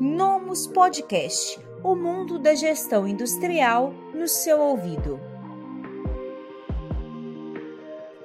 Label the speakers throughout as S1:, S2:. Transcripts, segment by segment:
S1: Nomus Podcast o mundo da gestão industrial no seu ouvido.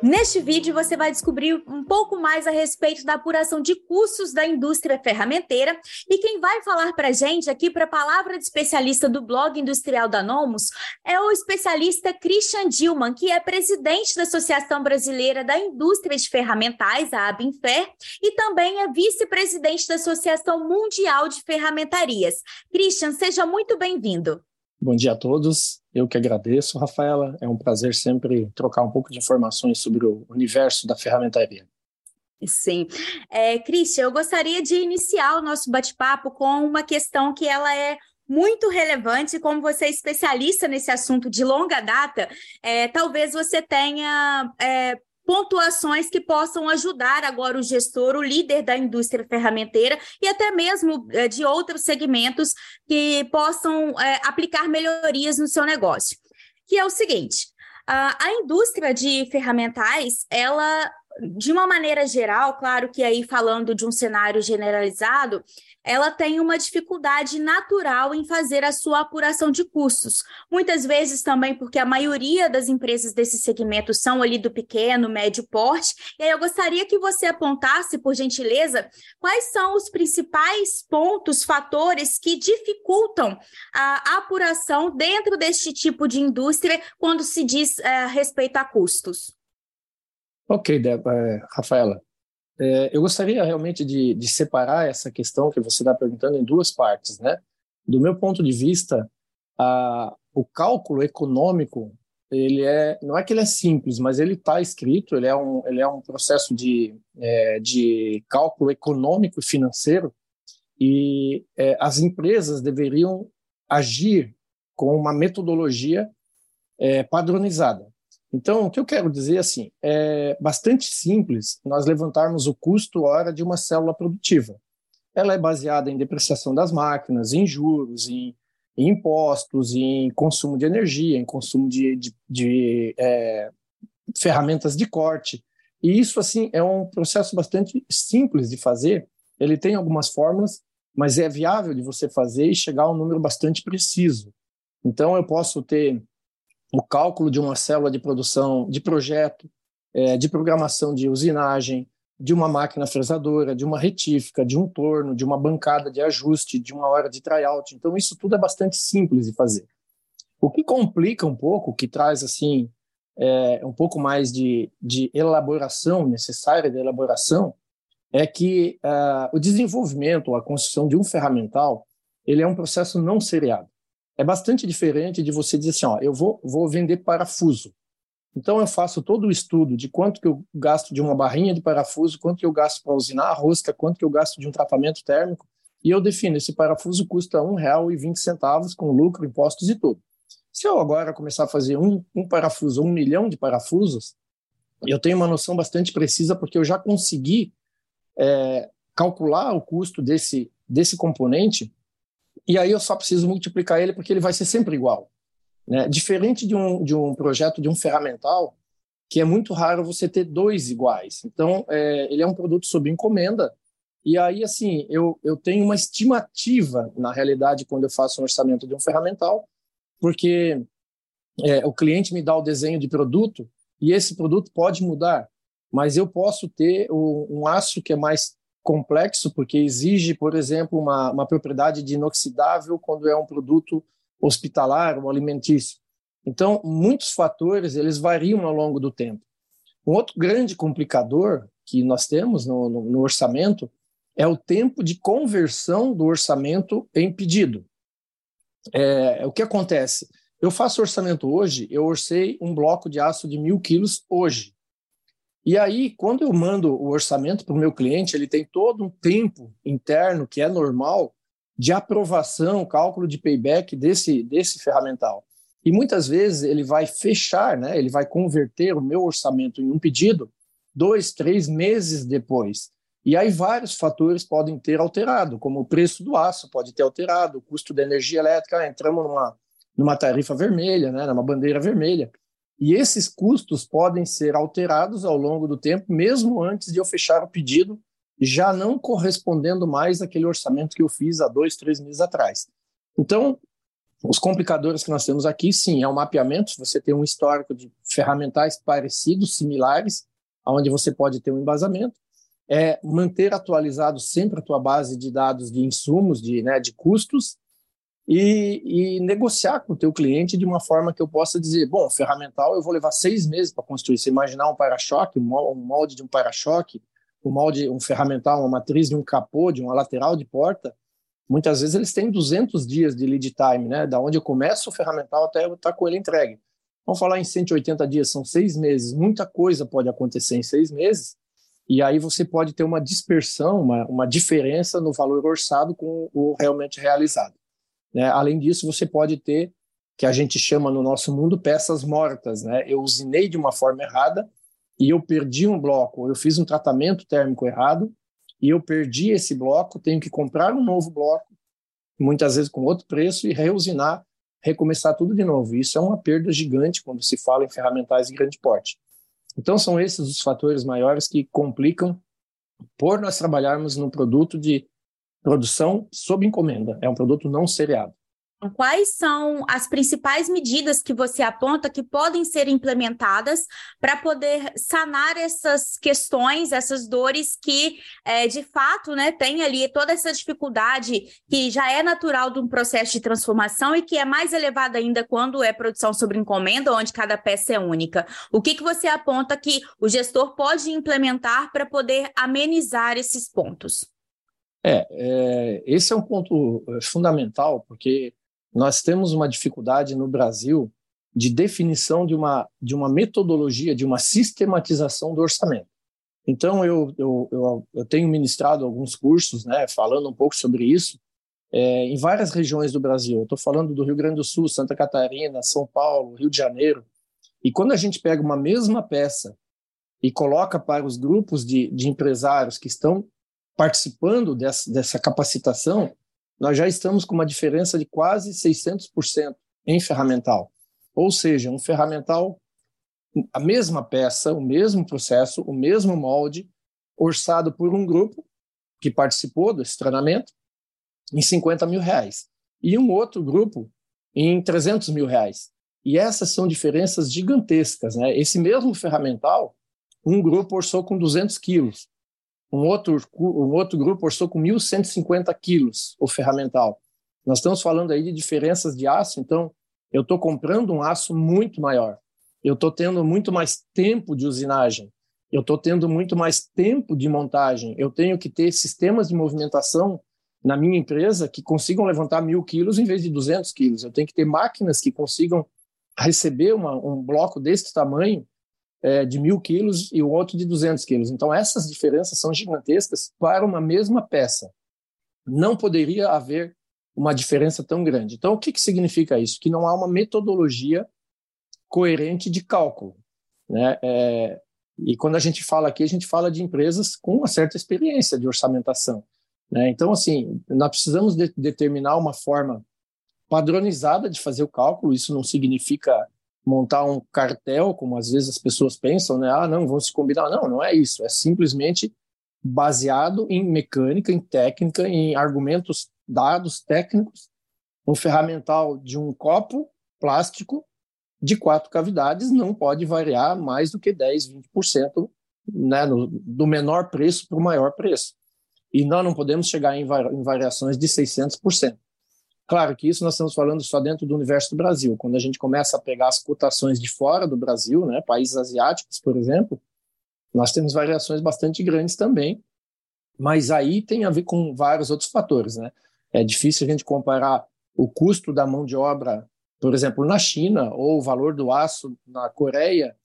S1: Neste vídeo, você vai descobrir pouco mais a respeito da apuração de custos da indústria ferramenteira. E quem vai falar para a gente aqui, para a palavra de especialista do blog industrial da Nomus, é o especialista Christian Dilman, que é presidente da Associação Brasileira da Indústria de Ferramentais, a ABINFER, e também é vice-presidente da Associação Mundial de Ferramentarias. Christian, seja muito bem-vindo.
S2: Bom dia a todos. Eu que agradeço, Rafaela. É um prazer sempre trocar um pouco de informações sobre o universo da ferramentaria.
S1: Sim. É, Christian, eu gostaria de iniciar o nosso bate-papo com uma questão que ela é muito relevante, como você é especialista nesse assunto de longa data, é, talvez você tenha é, pontuações que possam ajudar agora o gestor, o líder da indústria ferramenteira e até mesmo é, de outros segmentos que possam é, aplicar melhorias no seu negócio. Que é o seguinte: a, a indústria de ferramentais, ela de uma maneira geral, claro que aí falando de um cenário generalizado, ela tem uma dificuldade natural em fazer a sua apuração de custos. Muitas vezes também porque a maioria das empresas desse segmento são ali do pequeno, médio porte. E aí eu gostaria que você apontasse, por gentileza, quais são os principais pontos, fatores que dificultam a apuração dentro deste tipo de indústria quando se diz é, respeito a custos.
S2: Ok, é, Rafaela. É, eu gostaria realmente de, de, separar essa questão que você está perguntando em duas partes, né? Do meu ponto de vista, a, o cálculo econômico ele é não é que ele é simples, mas ele está escrito, ele é um ele é um processo de é, de cálculo econômico e financeiro e é, as empresas deveriam agir com uma metodologia é, padronizada. Então, o que eu quero dizer assim, é bastante simples nós levantarmos o custo hora de uma célula produtiva. Ela é baseada em depreciação das máquinas, em juros, em, em impostos, em consumo de energia, em consumo de, de, de é, ferramentas de corte. E isso assim é um processo bastante simples de fazer. Ele tem algumas fórmulas, mas é viável de você fazer e chegar a um número bastante preciso. Então, eu posso ter o cálculo de uma célula de produção de projeto, é, de programação de usinagem, de uma máquina fresadora, de uma retífica, de um torno, de uma bancada de ajuste, de uma hora de tryout. Então, isso tudo é bastante simples de fazer. O que complica um pouco, que traz assim é, um pouco mais de, de elaboração necessária de elaboração, é que uh, o desenvolvimento, a construção de um ferramental, ele é um processo não seriado é bastante diferente de você dizer assim, ó, eu vou, vou vender parafuso. Então eu faço todo o estudo de quanto que eu gasto de uma barrinha de parafuso, quanto que eu gasto para usinar a rosca, quanto que eu gasto de um tratamento térmico, e eu defino, esse parafuso custa R$ 1,20 com lucro, impostos e tudo. Se eu agora começar a fazer um, um parafuso, um milhão de parafusos, eu tenho uma noção bastante precisa, porque eu já consegui é, calcular o custo desse, desse componente e aí eu só preciso multiplicar ele porque ele vai ser sempre igual. Né? Diferente de um, de um projeto de um ferramental, que é muito raro você ter dois iguais. Então, é, ele é um produto sob encomenda, e aí, assim, eu, eu tenho uma estimativa, na realidade, quando eu faço um orçamento de um ferramental, porque é, o cliente me dá o desenho de produto, e esse produto pode mudar, mas eu posso ter um aço que é mais complexo, porque exige, por exemplo, uma, uma propriedade de inoxidável quando é um produto hospitalar ou alimentício. Então, muitos fatores eles variam ao longo do tempo. Um outro grande complicador que nós temos no, no, no orçamento é o tempo de conversão do orçamento em pedido. É, o que acontece? Eu faço orçamento hoje, eu orcei um bloco de aço de mil quilos hoje. E aí, quando eu mando o orçamento para o meu cliente, ele tem todo um tempo interno que é normal de aprovação, cálculo de payback desse, desse ferramental. E muitas vezes ele vai fechar, né? ele vai converter o meu orçamento em um pedido dois, três meses depois. E aí vários fatores podem ter alterado, como o preço do aço pode ter alterado, o custo da energia elétrica, ah, entramos numa, numa tarifa vermelha, né? numa bandeira vermelha. E esses custos podem ser alterados ao longo do tempo, mesmo antes de eu fechar o pedido já não correspondendo mais àquele orçamento que eu fiz há dois, três meses atrás. Então, os complicadores que nós temos aqui, sim, é o mapeamento. Você tem um histórico de ferramentais parecidos, similares, onde você pode ter um embasamento. É manter atualizado sempre a tua base de dados de insumos, de, né, de custos, e, e, negociar com o teu cliente de uma forma que eu possa dizer, bom, ferramental eu vou levar seis meses para construir. Você imaginar um para-choque, um molde de um para-choque, um molde, um ferramental, uma matriz de um capô, de uma lateral de porta, muitas vezes eles têm 200 dias de lead time, né? Da onde eu começo o ferramental até eu estar tá com ele entregue. Vamos falar em 180 dias, são seis meses. Muita coisa pode acontecer em seis meses, e aí você pode ter uma dispersão, uma, uma diferença no valor orçado com o realmente realizado. Né? Além disso, você pode ter, que a gente chama no nosso mundo, peças mortas. Né? Eu usinei de uma forma errada, e eu perdi um bloco, eu fiz um tratamento térmico errado e eu perdi esse bloco, tenho que comprar um novo bloco, muitas vezes com outro preço, e reusinar, recomeçar tudo de novo. Isso é uma perda gigante quando se fala em ferramentais de grande porte. Então, são esses os fatores maiores que complicam por nós trabalharmos num produto de produção sob encomenda. É um produto não seriado.
S1: Quais são as principais medidas que você aponta que podem ser implementadas para poder sanar essas questões, essas dores que, é, de fato, né, tem ali toda essa dificuldade que já é natural de um processo de transformação e que é mais elevada ainda quando é produção sobre encomenda, onde cada peça é única. O que, que você aponta que o gestor pode implementar para poder amenizar esses pontos?
S2: É, é, esse é um ponto é, fundamental, porque nós temos uma dificuldade no Brasil de definição de uma, de uma metodologia, de uma sistematização do orçamento. Então, eu, eu, eu, eu tenho ministrado alguns cursos, né, falando um pouco sobre isso, é, em várias regiões do Brasil. Estou falando do Rio Grande do Sul, Santa Catarina, São Paulo, Rio de Janeiro. E quando a gente pega uma mesma peça e coloca para os grupos de, de empresários que estão participando dessa, dessa capacitação, nós já estamos com uma diferença de quase 600% em ferramental. Ou seja, um ferramental, a mesma peça, o mesmo processo, o mesmo molde, orçado por um grupo que participou desse treinamento em 50 mil reais e um outro grupo em 300 mil reais. E essas são diferenças gigantescas. Né? Esse mesmo ferramental, um grupo orçou com 200 quilos, um outro, um outro grupo orçou com 1.150 quilos o ferramental. Nós estamos falando aí de diferenças de aço, então eu estou comprando um aço muito maior. Eu estou tendo muito mais tempo de usinagem. Eu estou tendo muito mais tempo de montagem. Eu tenho que ter sistemas de movimentação na minha empresa que consigam levantar mil quilos em vez de 200 quilos. Eu tenho que ter máquinas que consigam receber uma, um bloco desse tamanho é, de mil quilos e o outro de 200 quilos. Então, essas diferenças são gigantescas para uma mesma peça. Não poderia haver uma diferença tão grande. Então, o que, que significa isso? Que não há uma metodologia coerente de cálculo. Né? É, e quando a gente fala aqui, a gente fala de empresas com uma certa experiência de orçamentação. Né? Então, assim, nós precisamos de determinar uma forma padronizada de fazer o cálculo. Isso não significa montar um cartel, como às vezes as pessoas pensam, né? Ah, não, vão se combinar. Não, não é isso. É simplesmente baseado em mecânica, em técnica, em argumentos dados técnicos, um ferramental de um copo plástico de quatro cavidades não pode variar mais do que 10, 20% né, no, do menor preço para o maior preço. E nós não podemos chegar em, em variações de 600%. Claro que isso nós estamos falando só dentro do universo do Brasil. Quando a gente começa a pegar as cotações de fora do Brasil, né, países asiáticos, por exemplo, nós temos variações bastante grandes também, mas aí tem a ver com vários outros fatores. Né? É difícil a gente comparar o custo da mão de obra, por exemplo, na China, ou o valor do aço na Coreia,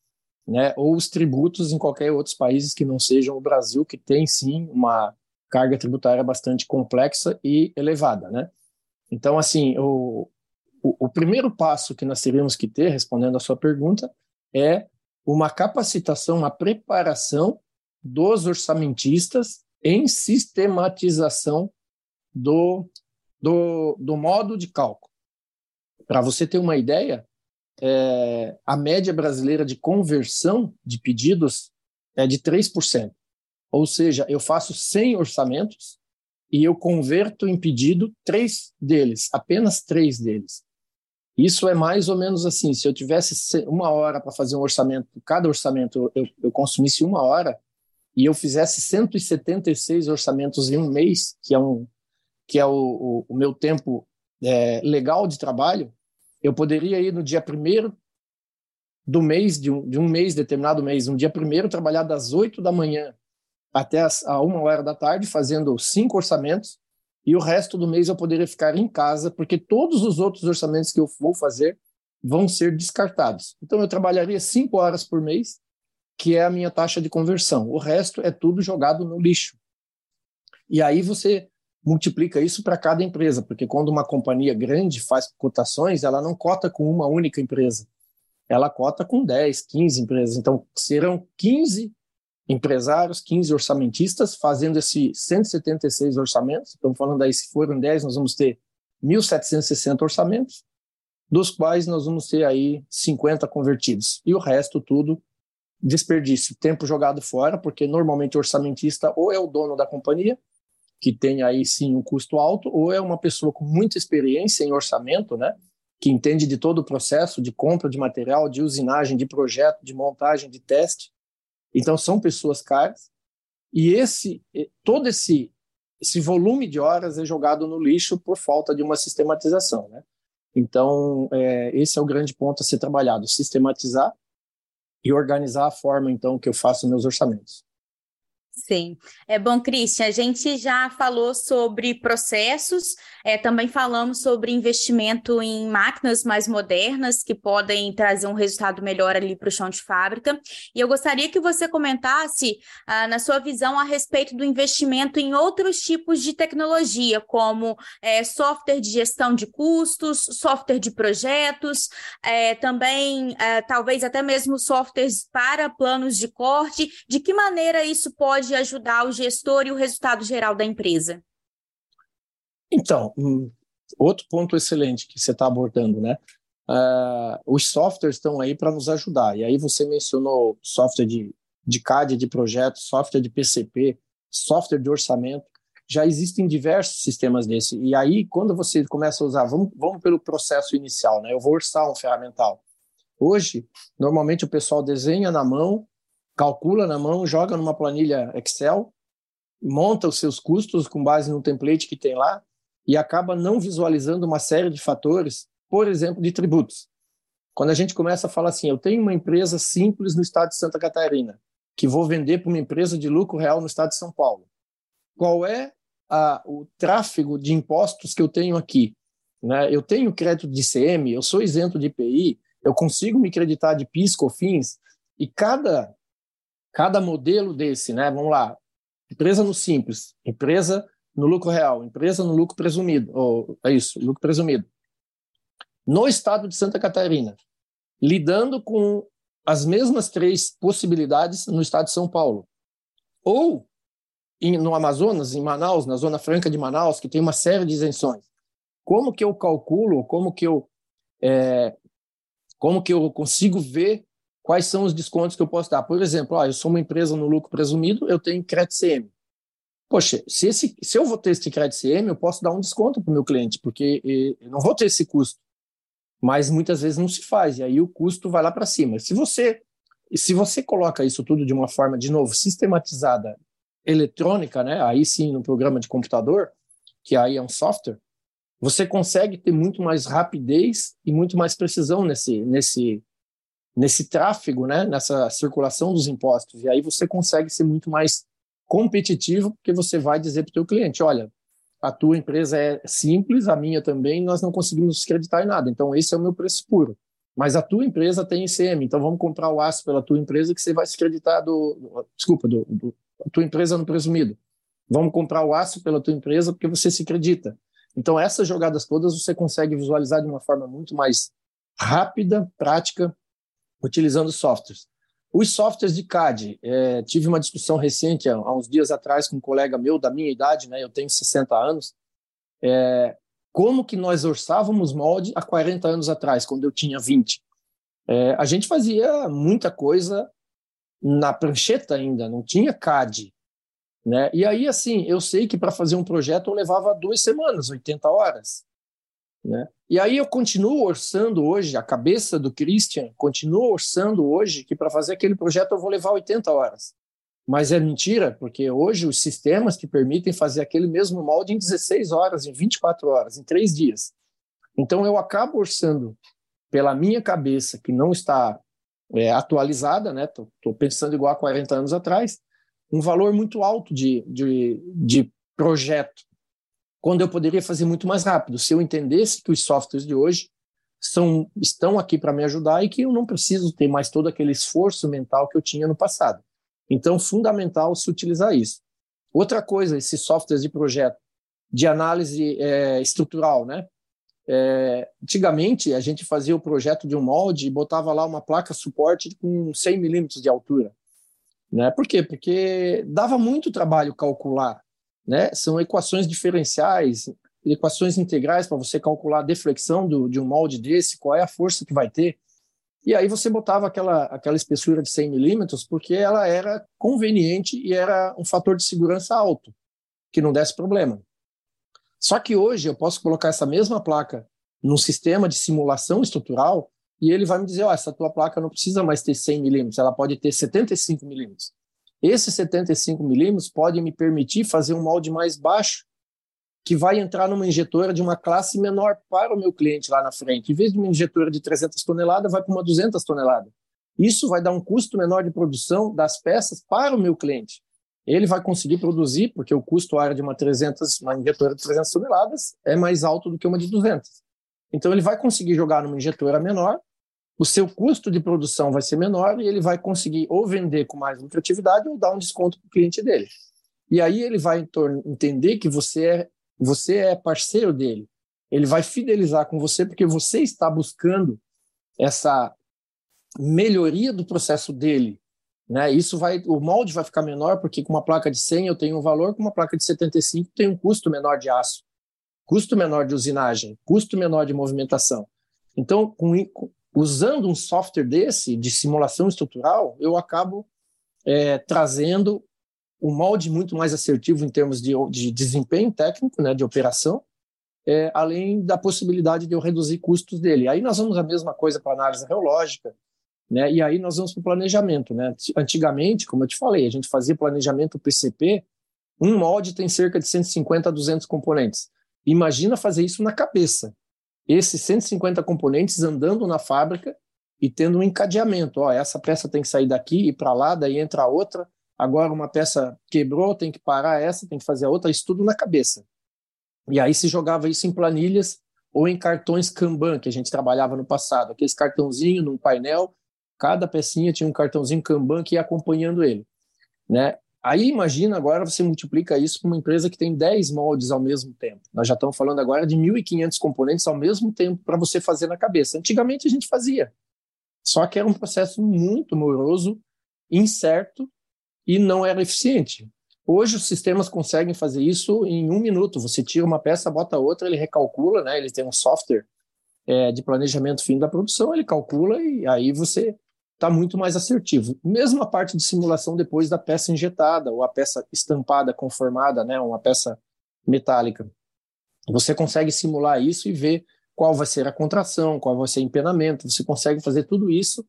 S2: né, ou os tributos em qualquer outros países que não sejam o Brasil, que tem sim uma carga tributária bastante complexa e elevada. Né? Então, assim, o, o, o primeiro passo que nós teríamos que ter, respondendo à sua pergunta, é uma capacitação, uma preparação dos orçamentistas em sistematização do, do, do modo de cálculo. Para você ter uma ideia, é, a média brasileira de conversão de pedidos é de 3%. Ou seja, eu faço 100 orçamentos e eu converto em pedido três deles, apenas três deles. Isso é mais ou menos assim: se eu tivesse uma hora para fazer um orçamento, cada orçamento eu, eu consumisse uma hora, e eu fizesse 176 orçamentos em um mês, que é, um, que é o, o, o meu tempo é, legal de trabalho, eu poderia ir no dia primeiro do mês, de um, de um mês, determinado mês, no dia primeiro, trabalhar das 8 da manhã até as, a uma hora da tarde, fazendo cinco orçamentos, e o resto do mês eu poderia ficar em casa, porque todos os outros orçamentos que eu vou fazer vão ser descartados. Então eu trabalharia cinco horas por mês, que é a minha taxa de conversão. O resto é tudo jogado no lixo. E aí você multiplica isso para cada empresa, porque quando uma companhia grande faz cotações, ela não cota com uma única empresa. Ela cota com 10, 15 empresas. Então serão 15 empresários, 15 orçamentistas, fazendo esses 176 orçamentos. Estamos falando aí, se forem 10, nós vamos ter 1.760 orçamentos, dos quais nós vamos ter aí 50 convertidos. E o resto tudo desperdício, tempo jogado fora, porque normalmente o orçamentista ou é o dono da companhia, que tem aí sim um custo alto, ou é uma pessoa com muita experiência em orçamento, né? Que entende de todo o processo de compra de material, de usinagem, de projeto, de montagem, de teste. Então são pessoas caras e esse todo esse esse volume de horas é jogado no lixo por falta de uma sistematização, né? Então é, esse é o grande ponto a ser trabalhado, sistematizar e organizar a forma então que eu faço meus orçamentos.
S1: Sim. É bom, Cristian, a gente já falou sobre processos, é, também falamos sobre investimento em máquinas mais modernas que podem trazer um resultado melhor ali para o chão de fábrica. E eu gostaria que você comentasse, ah, na sua visão, a respeito do investimento em outros tipos de tecnologia, como é, software de gestão de custos, software de projetos, é, também é, talvez até mesmo softwares para planos de corte. De que maneira isso pode pode ajudar o gestor e o resultado geral da empresa?
S2: Então, outro ponto excelente que você está abordando, né? Uh, os softwares estão aí para nos ajudar. E aí você mencionou software de, de CAD, de projeto, software de PCP, software de orçamento. Já existem diversos sistemas desse. E aí, quando você começa a usar, vamos, vamos pelo processo inicial, né? Eu vou orçar um ferramental. Hoje, normalmente o pessoal desenha na mão calcula na mão, joga numa planilha Excel, monta os seus custos com base no template que tem lá e acaba não visualizando uma série de fatores, por exemplo, de tributos. Quando a gente começa a falar assim, eu tenho uma empresa simples no estado de Santa Catarina, que vou vender para uma empresa de lucro real no estado de São Paulo. Qual é a, o tráfego de impostos que eu tenho aqui? Né? Eu tenho crédito de ICM, eu sou isento de IPI, eu consigo me creditar de PIS, COFINS, e cada cada modelo desse, né? Vamos lá, empresa no simples, empresa no lucro real, empresa no lucro presumido, ou é isso, lucro presumido. No estado de Santa Catarina, lidando com as mesmas três possibilidades no estado de São Paulo. Ou em, no Amazonas, em Manaus, na Zona Franca de Manaus, que tem uma série de isenções. Como que eu calculo, como que eu, é, como que eu consigo ver quais são os descontos que eu posso dar. Por exemplo, ó, eu sou uma empresa no lucro presumido, eu tenho crédito CM. Poxa, se, esse, se eu vou ter esse crédito CM, eu posso dar um desconto para o meu cliente, porque eu não vou ter esse custo. Mas muitas vezes não se faz, e aí o custo vai lá para cima. Se você, se você coloca isso tudo de uma forma, de novo, sistematizada, eletrônica, né? aí sim no programa de computador, que aí é um software, você consegue ter muito mais rapidez e muito mais precisão nesse, nesse, nesse tráfego, né, nessa circulação dos impostos. E aí você consegue ser muito mais competitivo, porque você vai dizer para o teu cliente, olha, a tua empresa é simples, a minha também, nós não conseguimos acreditar em nada. Então esse é o meu preço puro. Mas a tua empresa tem ICM, então vamos comprar o aço pela tua empresa que você vai se acreditar do, desculpa, do, do a tua empresa no presumido. Vamos comprar o aço pela tua empresa porque você se acredita. Então essas jogadas todas você consegue visualizar de uma forma muito mais rápida, prática utilizando softwares. Os softwares de CAD, é, tive uma discussão recente, há, uns dias atrás, com um colega meu da minha idade, né, eu tenho 60 anos, é, como que nós orçávamos molde há 40 anos atrás, quando eu tinha 20. É, a gente fazia muita coisa na prancheta ainda, não tinha CAD. Né? E aí, assim, eu sei que para fazer um projeto eu levava duas semanas, 80 horas. Né? E aí eu continuo orçando hoje, a cabeça do Christian continua orçando hoje que para fazer aquele projeto eu vou levar 80 horas. Mas é mentira, porque hoje os sistemas que permitem fazer aquele mesmo molde em 16 horas, em 24 horas, em três dias. Então eu acabo orçando pela minha cabeça, que não está é, atualizada, né? Pensando igual a 40 anos atrás, um valor muito alto de, de, de projeto, quando eu poderia fazer muito mais rápido, se eu entendesse que os softwares de hoje são, estão aqui para me ajudar e que eu não preciso ter mais todo aquele esforço mental que eu tinha no passado. Então, fundamental se utilizar isso. Outra coisa, esses softwares de projeto de análise é, estrutural, né? É, antigamente, a gente fazia o projeto de um molde e botava lá uma placa suporte com 100 milímetros de altura. Né? Por quê? Porque dava muito trabalho calcular. Né? São equações diferenciais, equações integrais para você calcular a deflexão do, de um molde desse, qual é a força que vai ter. E aí você botava aquela, aquela espessura de 100 milímetros porque ela era conveniente e era um fator de segurança alto, que não desse problema. Só que hoje eu posso colocar essa mesma placa num sistema de simulação estrutural e ele vai me dizer, oh, essa tua placa não precisa mais ter 100 milímetros, ela pode ter 75 milímetros. Esse 75 milímetros pode me permitir fazer um molde mais baixo, que vai entrar numa injetora de uma classe menor para o meu cliente lá na frente. Em vez de uma injetora de 300 toneladas, vai para uma 200 toneladas. Isso vai dar um custo menor de produção das peças para o meu cliente ele vai conseguir produzir, porque o custo área de uma 300, uma injetora de 300 toneladas é mais alto do que uma de 200. Então ele vai conseguir jogar numa injetora menor, o seu custo de produção vai ser menor e ele vai conseguir ou vender com mais lucratividade ou dar um desconto para o cliente dele. E aí ele vai entender que você é, você é parceiro dele. Ele vai fidelizar com você porque você está buscando essa melhoria do processo dele, né? Isso vai, o molde vai ficar menor porque com uma placa de 100 eu tenho um valor, com uma placa de 75 tem um custo menor de aço, custo menor de usinagem, custo menor de movimentação. Então, com, usando um software desse de simulação estrutural, eu acabo é, trazendo um molde muito mais assertivo em termos de, de desempenho técnico, né, de operação, é, além da possibilidade de eu reduzir custos dele. Aí nós vamos a mesma coisa para análise reológica, né? E aí nós vamos para o planejamento. Né? Antigamente, como eu te falei, a gente fazia planejamento PCP, um molde tem cerca de 150 a 200 componentes. Imagina fazer isso na cabeça. Esses 150 componentes andando na fábrica e tendo um encadeamento. Ó, essa peça tem que sair daqui e para lá, daí entra outra. Agora uma peça quebrou, tem que parar essa, tem que fazer a outra. Isso tudo na cabeça. E aí se jogava isso em planilhas ou em cartões Kanban, que a gente trabalhava no passado. Aqueles cartãozinho num painel Cada pecinha tinha um cartãozinho Kanban que ia acompanhando ele. Né? Aí imagina agora você multiplica isso para uma empresa que tem 10 moldes ao mesmo tempo. Nós já estamos falando agora de 1.500 componentes ao mesmo tempo para você fazer na cabeça. Antigamente a gente fazia. Só que era um processo muito moroso, incerto e não era eficiente. Hoje os sistemas conseguem fazer isso em um minuto. Você tira uma peça, bota outra, ele recalcula, né? Ele tem um software é, de planejamento fim da produção, ele calcula e aí você está muito mais assertivo. Mesmo a parte de simulação depois da peça injetada ou a peça estampada, conformada, né, uma peça metálica. Você consegue simular isso e ver qual vai ser a contração, qual vai ser o empenamento. Você consegue fazer tudo isso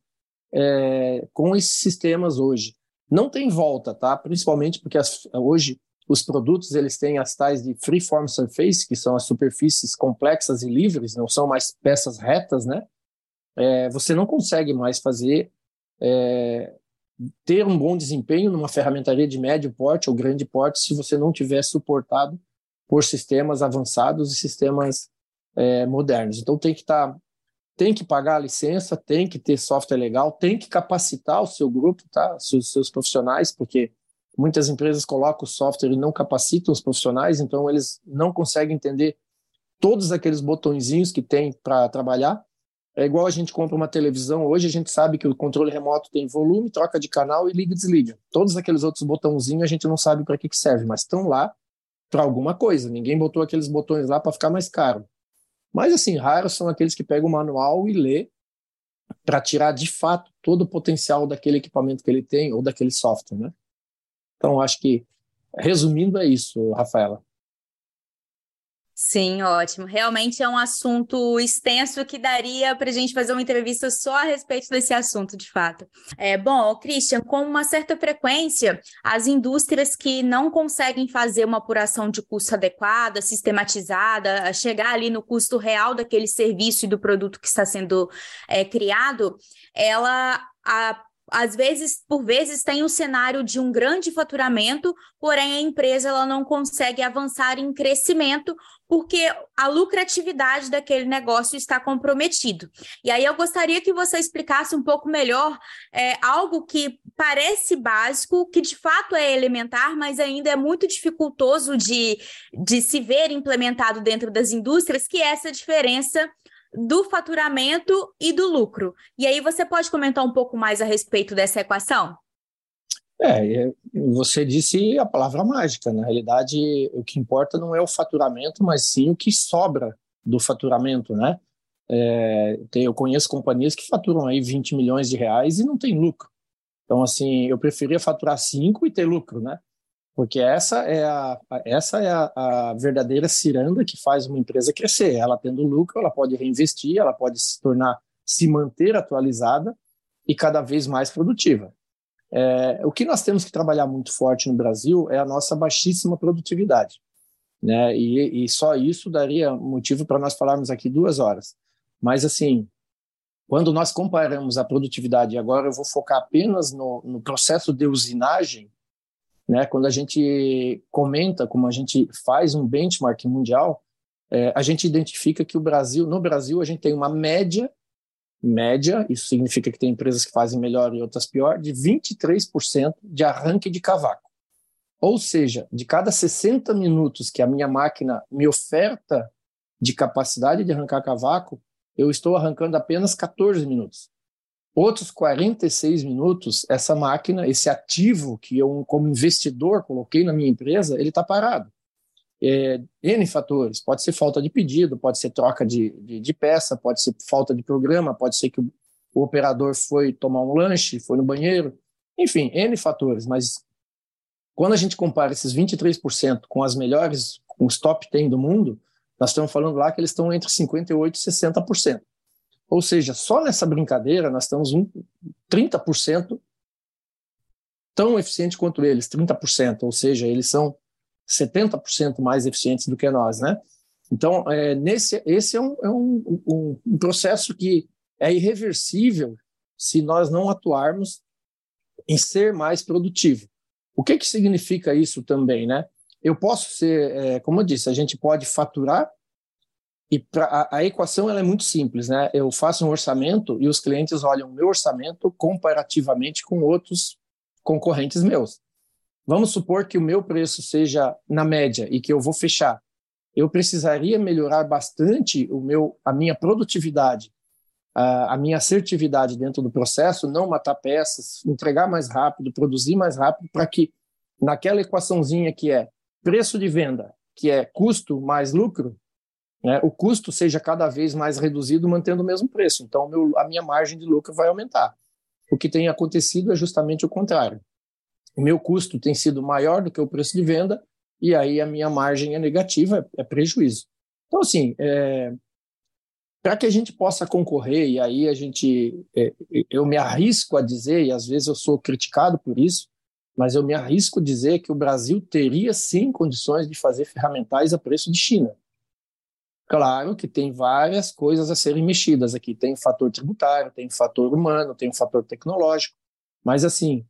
S2: é, com esses sistemas hoje. Não tem volta, tá? Principalmente porque as, hoje os produtos eles têm as tais de freeform surface, que são as superfícies complexas e livres, não são mais peças retas, né? É, você não consegue mais fazer é, ter um bom desempenho numa ferramentaria de médio porte ou grande porte se você não tiver suportado por sistemas avançados e sistemas é, modernos. Então tem que estar, tá, tem que pagar a licença, tem que ter software legal, tem que capacitar o seu grupo, tá? Seus, seus profissionais, porque muitas empresas colocam o software e não capacitam os profissionais, então eles não conseguem entender todos aqueles botõezinhos que tem para trabalhar. É igual a gente compra uma televisão, hoje a gente sabe que o controle remoto tem volume, troca de canal e liga e desliga. Todos aqueles outros botãozinhos a gente não sabe para que, que serve, mas estão lá para alguma coisa. Ninguém botou aqueles botões lá para ficar mais caro. Mas assim, raros são aqueles que pegam o manual e lê para tirar de fato todo o potencial daquele equipamento que ele tem ou daquele software, né? Então acho que resumindo, é isso, Rafaela.
S1: Sim, ótimo. Realmente é um assunto extenso que daria para a gente fazer uma entrevista só a respeito desse assunto, de fato. É, bom, Christian, com uma certa frequência, as indústrias que não conseguem fazer uma apuração de custo adequada, sistematizada, chegar ali no custo real daquele serviço e do produto que está sendo é, criado, ela a às vezes, por vezes, tem um cenário de um grande faturamento, porém a empresa ela não consegue avançar em crescimento porque a lucratividade daquele negócio está comprometido. E aí eu gostaria que você explicasse um pouco melhor é, algo que parece básico, que de fato é elementar, mas ainda é muito dificultoso de, de se ver implementado dentro das indústrias, que é essa diferença do faturamento e do lucro. E aí você pode comentar um pouco mais a respeito dessa equação?
S2: É, é, você disse a palavra mágica. Na realidade, o que importa não é o faturamento, mas sim o que sobra do faturamento, né? É, eu conheço companhias que faturam aí 20 milhões de reais e não tem lucro. Então, assim, eu preferia faturar 5 e ter lucro, né? Porque essa é a, essa é a, a, verdadeira ciranda que faz uma empresa crescer. Ela tendo lucro, ela pode reinvestir, ela pode se tornar, se manter atualizada e cada vez mais produtiva. É, o que nós temos que trabalhar muito forte no Brasil é a nossa baixíssima produtividade. Né? E, e só isso daria motivo para nós falarmos aqui duas horas. Mas, assim, quando nós comparamos a produtividade, e agora eu vou focar apenas no, no processo de usinagem, né? Quando a gente comenta, como a gente faz um benchmark mundial, é, a gente identifica que o Brasil, no Brasil, a gente tem uma média, média, isso significa que tem empresas que fazem melhor e outras pior, de 23% de arranque de cavaco. Ou seja, de cada 60 minutos que a minha máquina me oferta de capacidade de arrancar cavaco, eu estou arrancando apenas 14 minutos. Outros 46 minutos, essa máquina, esse ativo que eu, como investidor, coloquei na minha empresa, ele está parado. É, N fatores, pode ser falta de pedido, pode ser troca de, de, de peça, pode ser falta de programa, pode ser que o, o operador foi tomar um lanche, foi no banheiro, enfim, N fatores, mas quando a gente compara esses 23% com as melhores, com os top 10 do mundo, nós estamos falando lá que eles estão entre 58% e 60%. Ou seja, só nessa brincadeira nós estamos um 30% tão eficiente quanto eles, 30%, ou seja, eles são 70% mais eficientes do que nós, né? Então, é, nesse, esse é, um, é um, um, um, processo que é irreversível se nós não atuarmos em ser mais produtivo. O que, que significa isso também, né? Eu posso ser, é, como eu disse, a gente pode faturar e pra, a, a, equação ela é muito simples, né? Eu faço um orçamento e os clientes olham o meu orçamento comparativamente com outros concorrentes meus. Vamos supor que o meu preço seja na média e que eu vou fechar. Eu precisaria melhorar bastante o meu, a minha produtividade, a, a minha assertividade dentro do processo, não matar peças, entregar mais rápido, produzir mais rápido, para que naquela equaçãozinha que é preço de venda, que é custo mais lucro, né, o custo seja cada vez mais reduzido mantendo o mesmo preço. Então, meu, a minha margem de lucro vai aumentar. O que tem acontecido é justamente o contrário. O meu custo tem sido maior do que o preço de venda e aí a minha margem é negativa, é, prejuízo. Então, assim, é, para que a gente possa concorrer, e aí a gente, é, eu me arrisco a dizer, e às vezes eu sou criticado por isso, mas eu me arrisco a dizer que o Brasil teria sim condições de fazer ferramentais a preço de China. Claro que tem várias coisas a serem mexidas aqui. Tem fator tributário, tem fator humano, tem fator tecnológico. Mas, assim,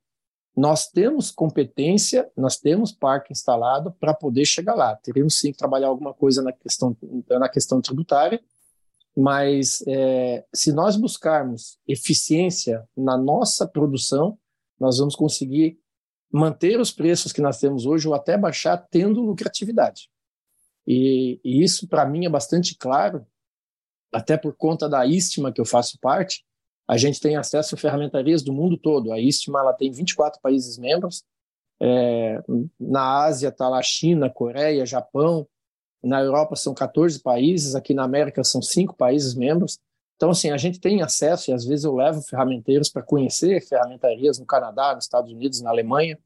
S2: nós temos competência, nós temos parque instalado para poder chegar lá. Teríamos sim que trabalhar alguma coisa na questão, na questão tributária, mas é, se nós buscarmos eficiência na nossa produção, nós vamos conseguir manter os preços que nós temos hoje ou até baixar tendo lucratividade. E, e isso, para mim, é bastante claro, até por conta da Istima, que eu faço parte, a gente tem acesso a ferramentarias do mundo todo. A Istima ela tem 24 países membros. É, na Ásia está lá China, Coreia, Japão. Na Europa são 14 países. Aqui na América são cinco países membros. Então, assim, a gente tem acesso, e às vezes eu levo ferramenteiros para conhecer ferramentarias no Canadá, nos Estados Unidos, na Alemanha.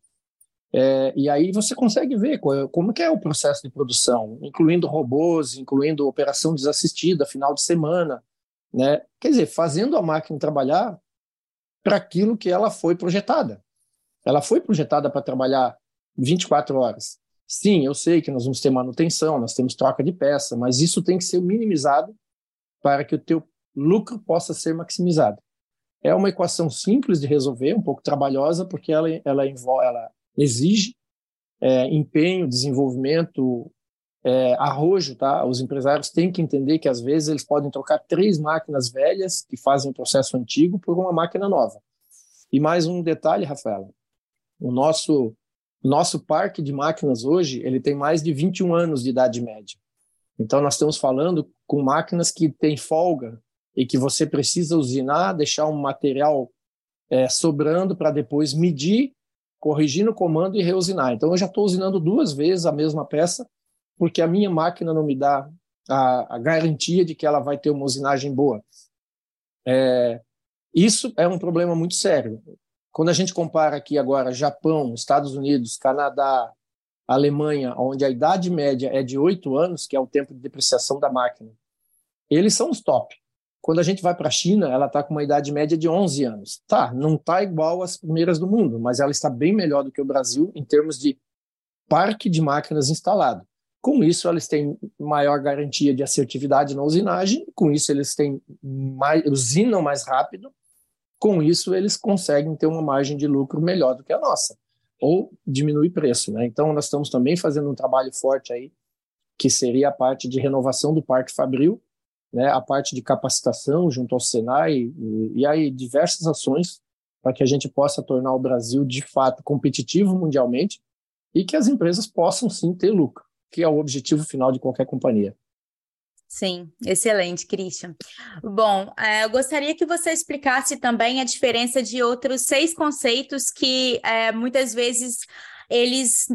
S2: É, e aí você consegue ver como que é o processo de produção, incluindo robôs, incluindo operação desassistida, final de semana, né? Quer dizer, fazendo a máquina trabalhar para aquilo que ela foi projetada. Ela foi projetada para trabalhar 24 horas. Sim, eu sei que nós vamos ter manutenção, nós temos troca de peça, mas isso tem que ser minimizado para que o teu lucro possa ser maximizado. É uma equação simples de resolver, um pouco trabalhosa, porque ela, ela, ela exige é, empenho, desenvolvimento, é, arrojo, tá? Os empresários têm que entender que às vezes eles podem trocar três máquinas velhas que fazem o processo antigo por uma máquina nova. E mais um detalhe, Rafaela, o nosso nosso parque de máquinas hoje ele tem mais de 21 anos de idade média. Então nós estamos falando com máquinas que têm folga e que você precisa usinar, deixar um material é, sobrando para depois medir, corrigir no comando e reusinar. Então eu já estou usinando duas vezes a mesma peça porque a minha máquina não me dá a, a garantia de que ela vai ter uma usinagem boa. É, isso é um problema muito sério. Quando a gente compara aqui agora Japão, Estados Unidos, Canadá, Alemanha, onde a idade média é de oito anos, que é o tempo de depreciação da máquina, eles são os top. Quando a gente vai para a China, ela está com uma idade média de 11 anos. Tá, não está igual às primeiras do mundo, mas ela está bem melhor do que o Brasil em termos de parque de máquinas instalado. Com isso, eles têm maior garantia de assertividade na usinagem, com isso, eles têm mais, usinam mais rápido, com isso, eles conseguem ter uma margem de lucro melhor do que a nossa, ou diminuir preço. Né? Então, nós estamos também fazendo um trabalho forte aí, que seria a parte de renovação do Parque Fabril, né, a parte de capacitação junto ao Senai, e, e aí diversas ações para que a gente possa tornar o Brasil de fato competitivo mundialmente e que as empresas possam sim ter lucro que é o objetivo final de qualquer companhia.
S1: Sim, excelente, Christian. Bom, é, eu gostaria que você explicasse também a diferença de outros seis conceitos que é, muitas vezes eles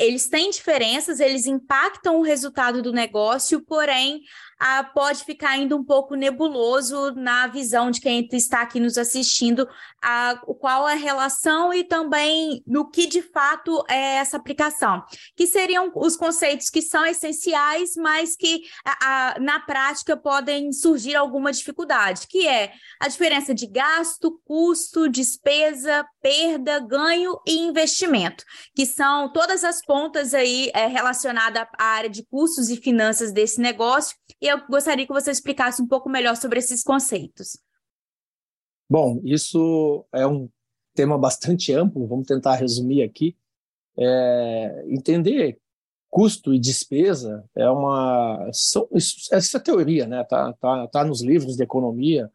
S1: eles têm diferenças, eles impactam o resultado do negócio, porém ah, pode ficar ainda um pouco nebuloso na visão de quem está aqui nos assistindo, a, qual a relação e também no que de fato é essa aplicação, que seriam os conceitos que são essenciais, mas que na prática podem surgir alguma dificuldade, que é a diferença de gasto, custo, despesa, perda, ganho e investimento, que são todas as pontas aí é, relacionadas à área de custos e finanças desse negócio e eu gostaria que você explicasse um pouco melhor sobre esses conceitos.
S2: Bom, isso é um tema bastante amplo, vamos tentar resumir aqui. É, entender custo e despesa é uma são, isso, essa é teoria, né? Tá, tá, tá nos livros de economia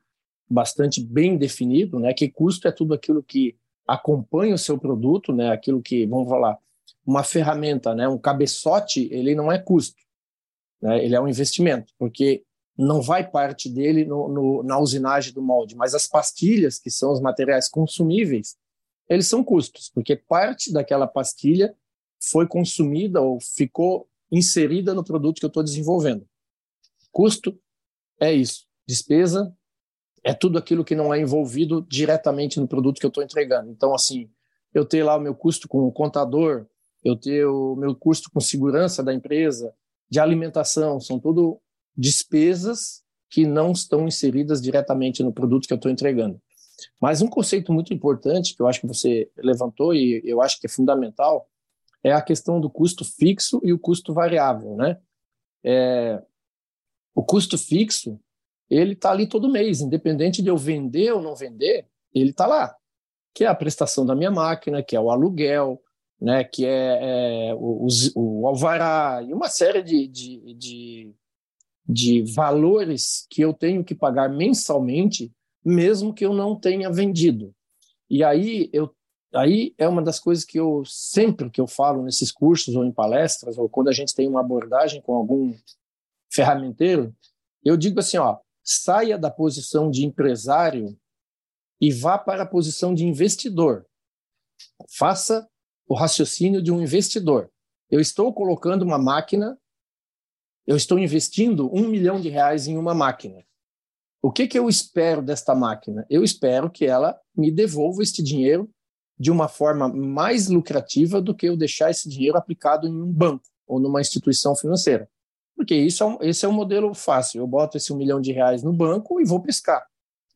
S2: bastante bem definido, né? Que custo é tudo aquilo que acompanha o seu produto, né? Aquilo que vamos falar uma ferramenta, né? Um cabeçote, ele não é custo. Né? Ele é um investimento, porque não vai parte dele no, no, na usinagem do molde, mas as pastilhas, que são os materiais consumíveis, eles são custos, porque parte daquela pastilha foi consumida ou ficou inserida no produto que eu estou desenvolvendo. Custo é isso. Despesa é tudo aquilo que não é envolvido diretamente no produto que eu estou entregando. Então, assim, eu tenho lá o meu custo com o contador, eu tenho o meu custo com segurança da empresa, de alimentação, são tudo despesas que não estão inseridas diretamente no produto que eu estou entregando. Mas um conceito muito importante que eu acho que você levantou e eu acho que é fundamental é a questão do custo fixo e o custo variável, né? É, o custo fixo ele está ali todo mês, independente de eu vender ou não vender, ele está lá, que é a prestação da minha máquina, que é o aluguel, né, que é, é o, o, alvará e uma série de, de, de, de valores que eu tenho que pagar mensalmente, mesmo que eu não tenha vendido. E aí eu aí é uma das coisas que eu sempre que eu falo nesses cursos ou em palestras ou quando a gente tem uma abordagem com algum ferramenteiro, eu digo assim, ó, saia da posição de empresário e vá para a posição de investidor. Faça o raciocínio de um investidor. Eu estou colocando uma máquina, eu estou investindo um milhão de reais em uma máquina. O que, que eu espero desta máquina? Eu espero que ela me devolva este dinheiro de uma forma mais lucrativa do que eu deixar esse dinheiro aplicado em um banco ou numa instituição financeira. Porque isso é um, esse é um modelo fácil. Eu boto esse um milhão de reais no banco e vou pescar.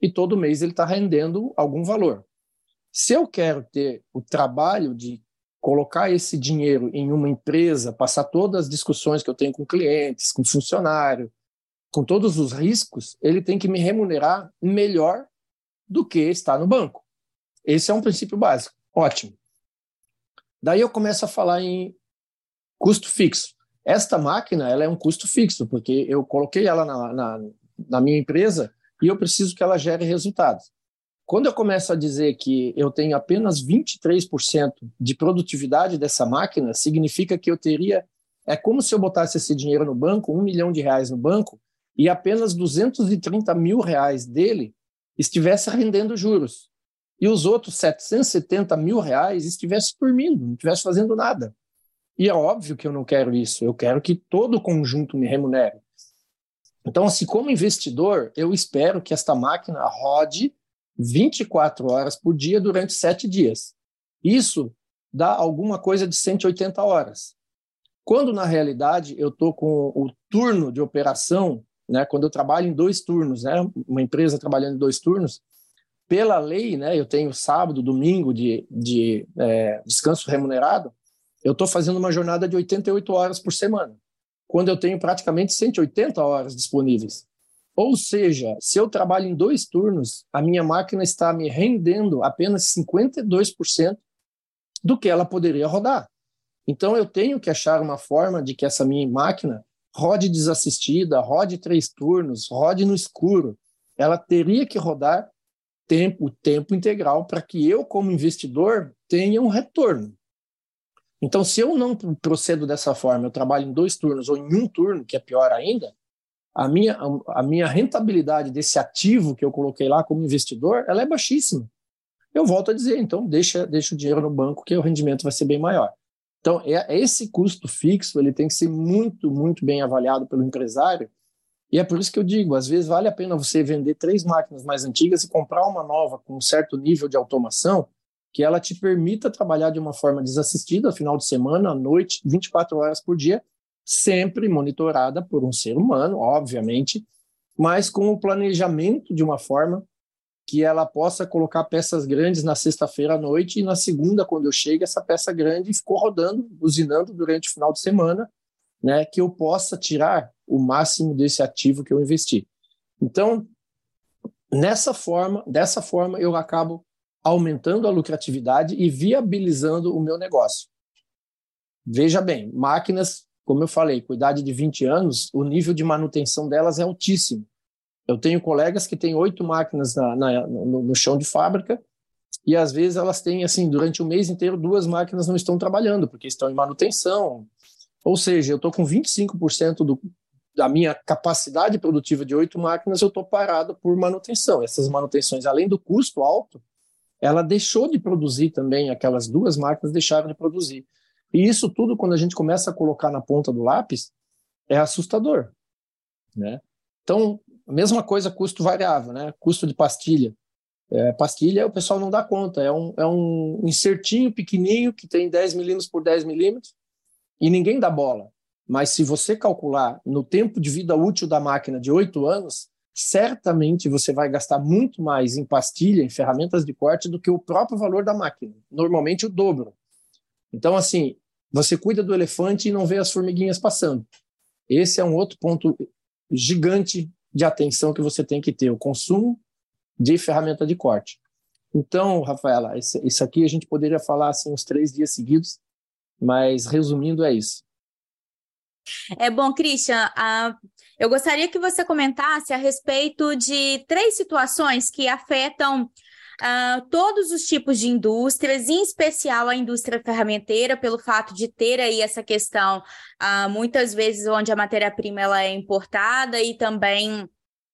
S2: E todo mês ele está rendendo algum valor. Se eu quero ter o trabalho de colocar esse dinheiro em uma empresa, passar todas as discussões que eu tenho com clientes, com funcionário, com todos os riscos, ele tem que me remunerar melhor do que está no banco. Esse é um princípio básico. Ótimo. Daí eu começo a falar em custo fixo. Esta máquina ela é um custo fixo, porque eu coloquei ela na, na, na minha empresa e eu preciso que ela gere resultados. Quando eu começo a dizer que eu tenho apenas 23% de produtividade dessa máquina, significa que eu teria. É como se eu botasse esse dinheiro no banco, um milhão de reais no banco, e apenas 230 mil reais dele estivesse rendendo juros. E os outros 770 mil reais estivesse dormindo, não estivesse fazendo nada. E é óbvio que eu não quero isso. Eu quero que todo o conjunto me remunere. Então, assim, como investidor, eu espero que esta máquina rode 24 horas por dia durante sete dias. Isso dá alguma coisa de 180 horas. Quando, na realidade, eu estou com o turno de operação, né, quando eu trabalho em dois turnos, né, uma empresa trabalhando em dois turnos, pela lei, né, eu tenho sábado, domingo de, de é, descanso remunerado, eu estou fazendo uma jornada de 88 horas por semana, quando eu tenho praticamente 180 horas disponíveis. Ou seja, se eu trabalho em dois turnos, a minha máquina está me rendendo apenas 52% do que ela poderia rodar. Então eu tenho que achar uma forma de que essa minha máquina rode desassistida, rode três turnos, rode no escuro. Ela teria que rodar tempo, tempo integral para que eu, como investidor, tenha um retorno. Então, se eu não procedo dessa forma, eu trabalho em dois turnos ou em um turno, que é pior ainda, a minha, a minha rentabilidade desse ativo que eu coloquei lá como investidor, ela é baixíssima. Eu volto a dizer, então deixa, deixa o dinheiro no banco que o rendimento vai ser bem maior. Então, é, esse custo fixo ele tem que ser muito, muito bem avaliado pelo empresário. E é por isso que eu digo, às vezes vale a pena você vender três máquinas mais antigas e comprar uma nova com um certo nível de automação, que ela te permita trabalhar de uma forma desassistida, final de semana, à noite, 24 horas por dia, sempre monitorada por um ser humano, obviamente, mas com o planejamento de uma forma que ela possa colocar peças grandes na sexta-feira à noite e na segunda, quando eu chego, essa peça grande ficou rodando, buzinando durante o final de semana, né, que eu possa tirar o máximo desse ativo que eu investi. Então, nessa forma, dessa forma eu acabo aumentando a lucratividade e viabilizando o meu negócio. Veja bem, máquinas, como eu falei, com idade de 20 anos, o nível de manutenção delas é altíssimo. Eu tenho colegas que têm oito máquinas na, na, no, no, chão de fábrica e às vezes elas têm, assim, durante o mês inteiro, duas máquinas não estão trabalhando porque estão em manutenção. Ou seja, eu estou com 25% do, da minha capacidade produtiva de oito máquinas, eu estou parado por manutenção. Essas manutenções, além do custo alto, ela deixou de produzir também, aquelas duas máquinas deixaram de produzir. E isso tudo, quando a gente começa a colocar na ponta do lápis, é assustador. Né? Então, mesma coisa, custo variável, né? custo de pastilha. É, pastilha, o pessoal não dá conta, é um, é um insertinho pequenininho que tem 10 milímetros por 10 milímetros e ninguém dá bola. Mas se você calcular no tempo de vida útil da máquina de 8 anos, certamente você vai gastar muito mais em pastilha, em ferramentas de corte, do que o próprio valor da máquina. Normalmente o dobro. Então, assim, você cuida do elefante e não vê as formiguinhas passando. Esse é um outro ponto gigante de atenção que você tem que ter, o consumo de ferramenta de corte. Então, Rafaela, isso aqui a gente poderia falar assim uns três dias seguidos, mas resumindo é isso.
S1: É bom, Christian, eu gostaria que você comentasse a respeito de três situações que afetam Uh, todos os tipos de indústrias, em especial a indústria ferramenteira, pelo fato de ter aí essa questão, uh, muitas vezes onde a matéria-prima ela é importada e também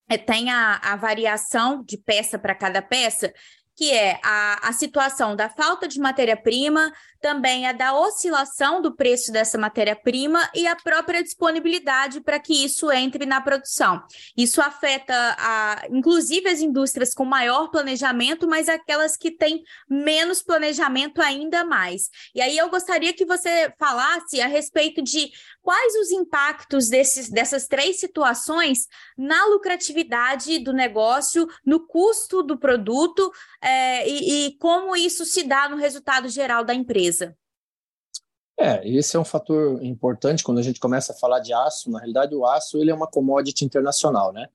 S1: é, tem a, a variação de peça para cada peça, que é a, a situação da falta de matéria-prima, também a da oscilação do preço dessa matéria-prima e a própria disponibilidade para que isso entre na produção. Isso afeta, a, inclusive, as indústrias com maior planejamento, mas aquelas que têm menos planejamento ainda mais. E aí eu gostaria que você falasse a respeito de quais os impactos desses, dessas três situações na lucratividade do negócio, no custo do produto é, e, e como isso se dá no resultado geral da empresa.
S2: É, esse é um fator importante quando a gente começa a falar de aço. Na realidade, o aço ele é uma commodity internacional, né?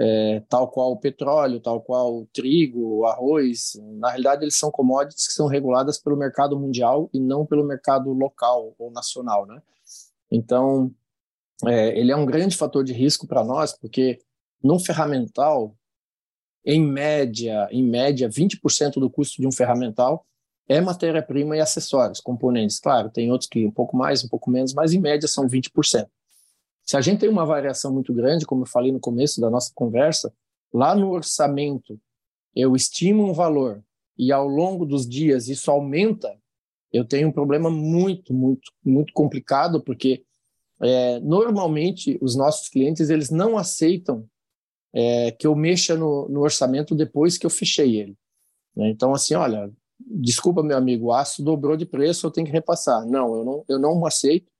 S2: É, tal qual o petróleo, tal qual o trigo, o arroz. Na realidade, eles são commodities que são reguladas pelo mercado mundial e não pelo mercado local ou nacional, né? Então, é, ele é um grande fator de risco para nós, porque no ferramental, em média, em média, 20% do custo de um ferramental é matéria-prima e acessórios, componentes. Claro, tem outros que um pouco mais, um pouco menos, mas em média são 20%. Se a gente tem uma variação muito grande, como eu falei no começo da nossa conversa, lá no orçamento eu estimo um valor e ao longo dos dias isso aumenta, eu tenho um problema muito, muito, muito complicado, porque é, normalmente os nossos clientes eles não aceitam é, que eu mexa no, no orçamento depois que eu fechei ele. Né? Então, assim, olha, desculpa, meu amigo, o aço dobrou de preço, eu tenho que repassar. Não, eu não, eu não aceito.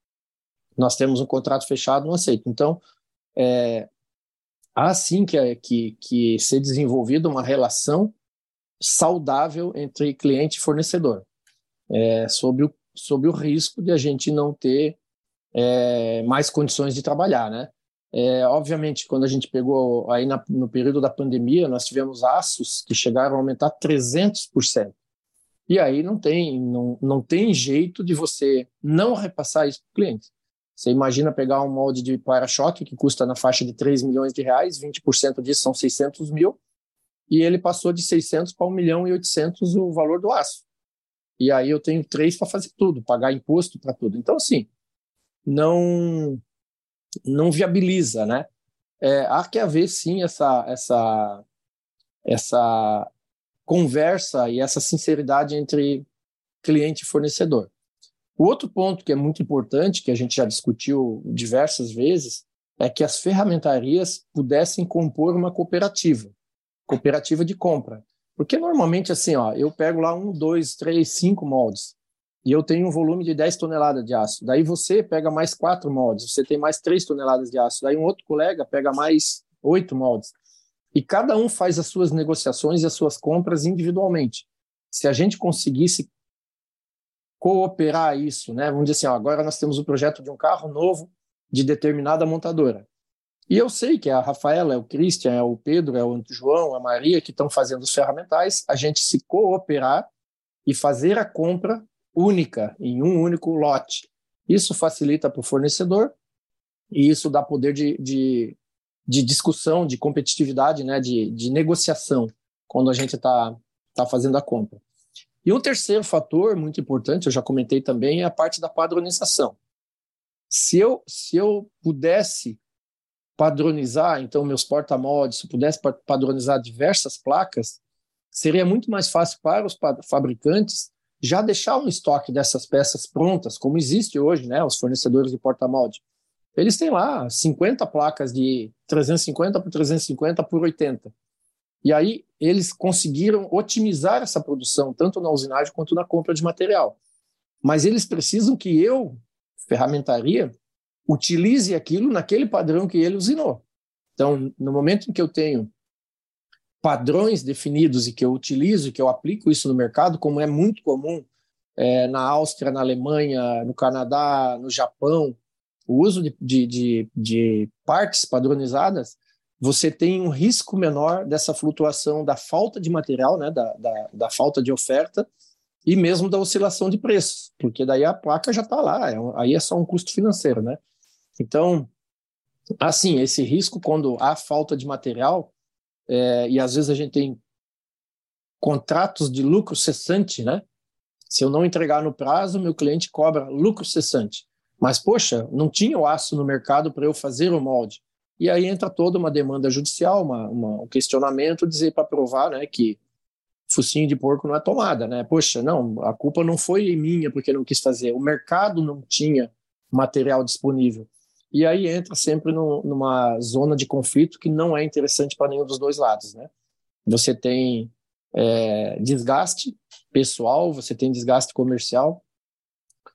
S2: Nós temos um contrato fechado, não aceito. Então, é, há sim que, que, que ser desenvolvida uma relação saudável entre cliente e fornecedor, é, sobre, o, sobre o risco de a gente não ter é, mais condições de trabalhar, né? É, obviamente, quando a gente pegou aí na, no período da pandemia, nós tivemos aços que chegaram a aumentar 300%. E aí não tem, não, não tem jeito de você não repassar isso para o cliente. Você imagina pegar um molde de para-choque que custa na faixa de 3 milhões de reais, 20% disso são 600 mil, e ele passou de 600 para 1 milhão e 800 o valor do aço. E aí eu tenho três para fazer tudo, pagar imposto para tudo. Então, assim, não não viabiliza, né? É, há que haver sim essa essa essa conversa e essa sinceridade entre cliente e fornecedor. O outro ponto que é muito importante, que a gente já discutiu diversas vezes, é que as ferramentarias pudessem compor uma cooperativa, cooperativa de compra. Porque normalmente, assim, ó, eu pego lá um, dois, três, cinco moldes e eu tenho um volume de 10 toneladas de aço. Daí você pega mais quatro moldes, você tem mais 3 toneladas de aço. Daí um outro colega pega mais oito moldes. E cada um faz as suas negociações e as suas compras individualmente. Se a gente conseguisse cooperar isso, né? Vamos dizer assim, agora nós temos o projeto de um carro novo de determinada montadora. E eu sei que é a Rafaela, é o Christian, é o Pedro, é o João, a Maria que estão fazendo os ferramentais, a gente se cooperar e fazer a compra única em um único lote. Isso facilita para o fornecedor e isso dá poder de, de de discussão, de competitividade, né, de, de negociação, quando a gente está tá fazendo a compra. E um terceiro fator muito importante, eu já comentei também, é a parte da padronização. Se eu, se eu pudesse padronizar, então, meus porta-moldes, se eu pudesse padronizar diversas placas, seria muito mais fácil para os fabricantes já deixar um estoque dessas peças prontas, como existe hoje, né, os fornecedores de porta-molde. Eles têm lá 50 placas de 350 por 350 por 80. E aí eles conseguiram otimizar essa produção, tanto na usinagem quanto na compra de material. Mas eles precisam que eu, ferramentaria, utilize aquilo naquele padrão que ele usinou. Então, no momento em que eu tenho padrões definidos e que eu utilizo, que eu aplico isso no mercado, como é muito comum é, na Áustria, na Alemanha, no Canadá, no Japão, o uso de, de, de, de partes padronizadas, você tem um risco menor dessa flutuação da falta de material, né, da, da, da falta de oferta e mesmo da oscilação de preços, porque daí a placa já está lá, é, aí é só um custo financeiro, né? Então, assim, esse risco quando há falta de material, é, e às vezes a gente tem contratos de lucro cessante, né? Se eu não entregar no prazo, meu cliente cobra lucro cessante. Mas, poxa, não tinha o aço no mercado para eu fazer o molde. E aí entra toda uma demanda judicial, uma, uma um questionamento, dizer para provar né, que focinho de porco não é tomada, né? Poxa, não, a culpa não foi minha porque não quis fazer, o mercado não tinha material disponível. E aí entra sempre no, numa zona de conflito que não é interessante para nenhum dos dois lados, né? Você tem é, desgaste pessoal, você tem desgaste comercial.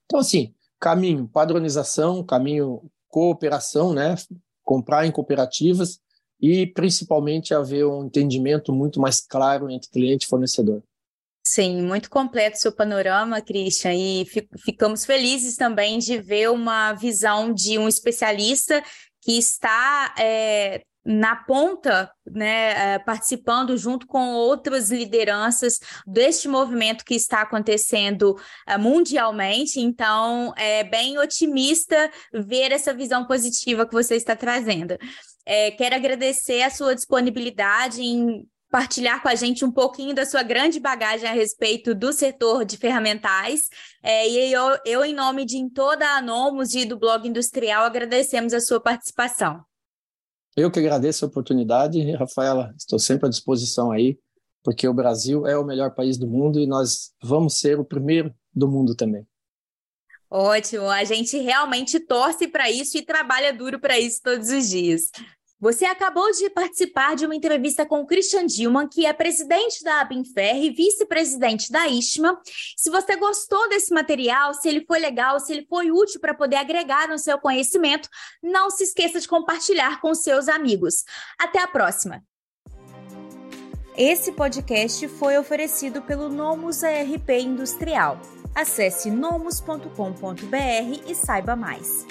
S2: Então, assim, caminho padronização, caminho cooperação, né? Comprar em cooperativas e principalmente haver um entendimento muito mais claro entre cliente e fornecedor.
S1: Sim, muito completo seu panorama, Christian, e ficamos felizes também de ver uma visão de um especialista que está é, na ponta, né, é, participando junto com outras lideranças deste movimento que está acontecendo é, mundialmente. Então, é bem otimista ver essa visão positiva que você está trazendo. É, quero agradecer a sua disponibilidade em partilhar com a gente um pouquinho da sua grande bagagem a respeito do setor de ferramentais. É, e eu, eu, em nome de toda a Anomos e do Blog Industrial, agradecemos a sua participação.
S2: Eu que agradeço a oportunidade, Rafaela. Estou sempre à disposição aí, porque o Brasil é o melhor país do mundo e nós vamos ser o primeiro do mundo também.
S1: Ótimo, a gente realmente torce para isso e trabalha duro para isso todos os dias. Você acabou de participar de uma entrevista com o Christian Dilman, que é presidente da Abinfer e vice-presidente da ISMA. Se você gostou desse material, se ele foi legal, se ele foi útil para poder agregar no seu conhecimento, não se esqueça de compartilhar com seus amigos. Até a próxima! Esse podcast foi oferecido pelo Nomus ARP Industrial. Acesse nomus.com.br e saiba mais.